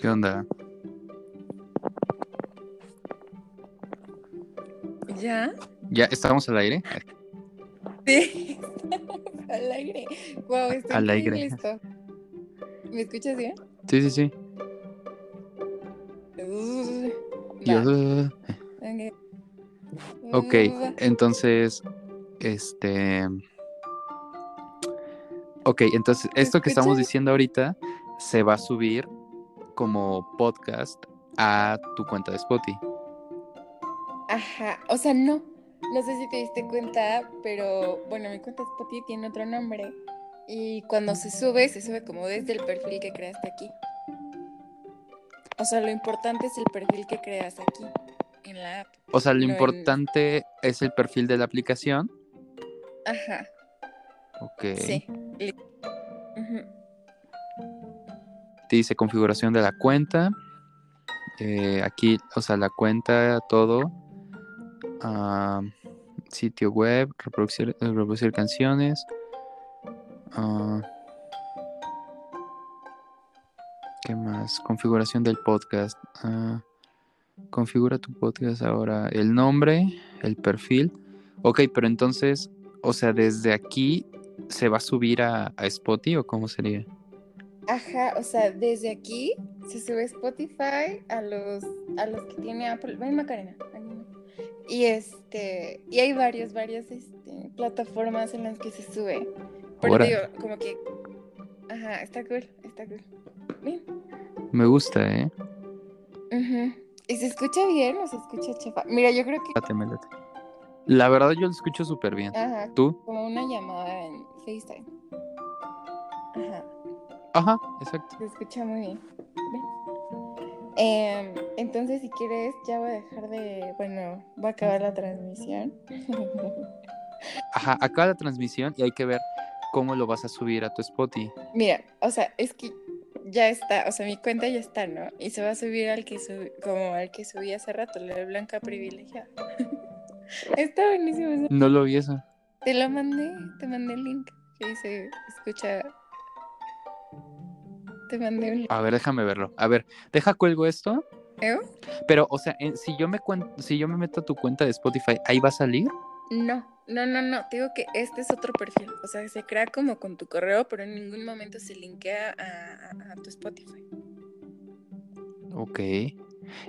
¿Qué onda? ¿Ya? ¿Ya estamos al aire? Sí, al aire. Wow, estoy Al aire. esto. ¿Me escuchas bien? Sí, sí, sí. Uh, Yo- va, Ok, uh, entonces, este... Ok, entonces, esto que estamos diciendo ahorita se va a subir como podcast a tu cuenta de Spotify. Ajá, o sea, no. No sé si te diste cuenta, pero bueno, mi cuenta de Spotify tiene otro nombre. Y cuando se sube, se sube como desde el perfil que creaste aquí. O sea, lo importante es el perfil que creas aquí, en la app. O sea, lo No en- importante es el perfil de la aplicación. Ajá, Ok. sí. Ujú. Te dice configuración de la cuenta. Eh, aquí, o sea, la cuenta, todo. Ah, sitio web, reproducir, canciones. Ah, ¿Qué más? Configuración del podcast. Ah, configura tu podcast ahora. El nombre, el perfil. Ok, pero entonces, o sea, desde aquí se va a subir a, a Spotify o cómo sería? Ajá, o sea, desde aquí se sube Spotify a los a los que tiene Apple. Ven Macarena. Y este, y hay varias, varias este, plataformas en las que se sube. Pero digo, como que ajá, está cool, está cool. Bien. Me gusta, ¿eh? Ujú. ¿Y se escucha bien o se escucha chafa? Mira, yo creo que. La verdad yo lo escucho súper bien. ajá, ¿Tú? como una llamada en FaceTime. Ajá. Ajá, exacto. Se escucha muy bien. Em, entonces, si quieres, ya voy a dejar de. Bueno, voy a acabar la transmisión. Ajá, acaba la transmisión y hay que ver cómo lo vas a subir a tu Spotify. Mira, o sea, es que ya está, o sea, mi cuenta ya está, ¿no? Y se va a subir al que subí, como al que subí hace rato, la de Blanca Privilegiada. está buenísimo. No lo vi eso. Te lo mandé, te mandé el link. Que dice, escucha. Te mandé un link. A ver, déjame verlo. A ver, deja cuelgo esto. ¿Eh? Pero, o sea, en- si yo me cuen- si yo me meto a tu cuenta de Spotify, ¿ahí va a salir? No, no, no, no. Te digo que este es otro perfil. O sea, se crea como con tu correo, pero en ningún momento se linkea a, a- a tu Spotify. Ok.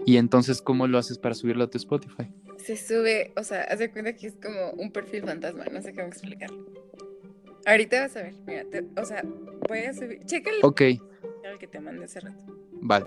Y entonces, ¿cómo lo haces para subirlo a tu Spotify? Se sube, o sea, haz de cuenta que es como un perfil fantasma. No sé cómo explicarlo. Ahorita vas a ver. Mira, te- o sea, voy a subir. Chécale Ok, te mandé hace rato. vale.